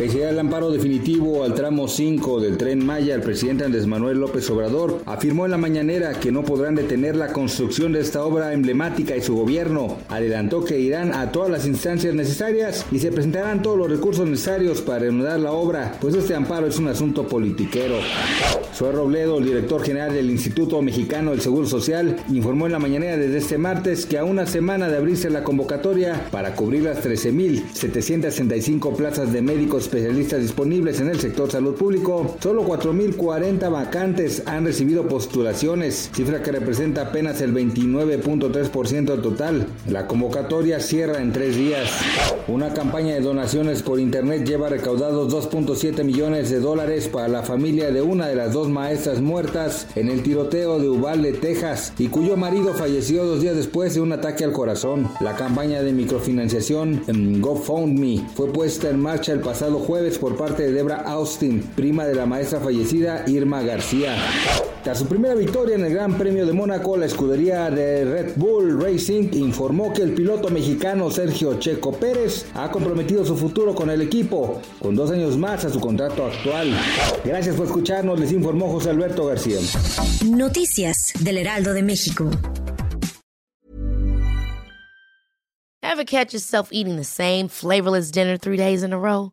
Pese al amparo definitivo al tramo 5 del tren Maya, el presidente Andrés Manuel López Obrador afirmó en la mañanera que no podrán detener la construcción de esta obra emblemática y su gobierno adelantó que irán a todas las instancias necesarias y se presentarán todos los recursos necesarios para reanudar la obra, pues este amparo es un asunto politiquero. Zoe Robledo, el director general del Instituto Mexicano del Seguro Social, informó en la mañanera desde este martes que a una semana de abrirse la convocatoria para cubrir las 13.765 plazas de médicos especialistas disponibles en el sector salud público, solo 4.040 vacantes han recibido postulaciones, cifra que representa apenas el 29.3% del total. La convocatoria cierra en tres días. Una campaña de donaciones por internet lleva recaudados 2.7 millones de dólares para la familia de una de las dos maestras muertas en el tiroteo de Uvalde, Texas, y cuyo marido falleció dos días después de un ataque al corazón. La campaña de microfinanciación GoFundMe fue puesta en marcha el pasado jueves por parte de Debra Austin, prima de la maestra fallecida Irma García. Tras su primera victoria en el Gran Premio de Mónaco, la escudería de Red Bull Racing informó que el piloto mexicano Sergio Checo Pérez ha comprometido su futuro con el equipo, con dos años más a su contrato actual. Gracias por escucharnos, les informó José Alberto García. Noticias del Heraldo de México. Ever catch yourself eating the same flavorless dinner three days in a row?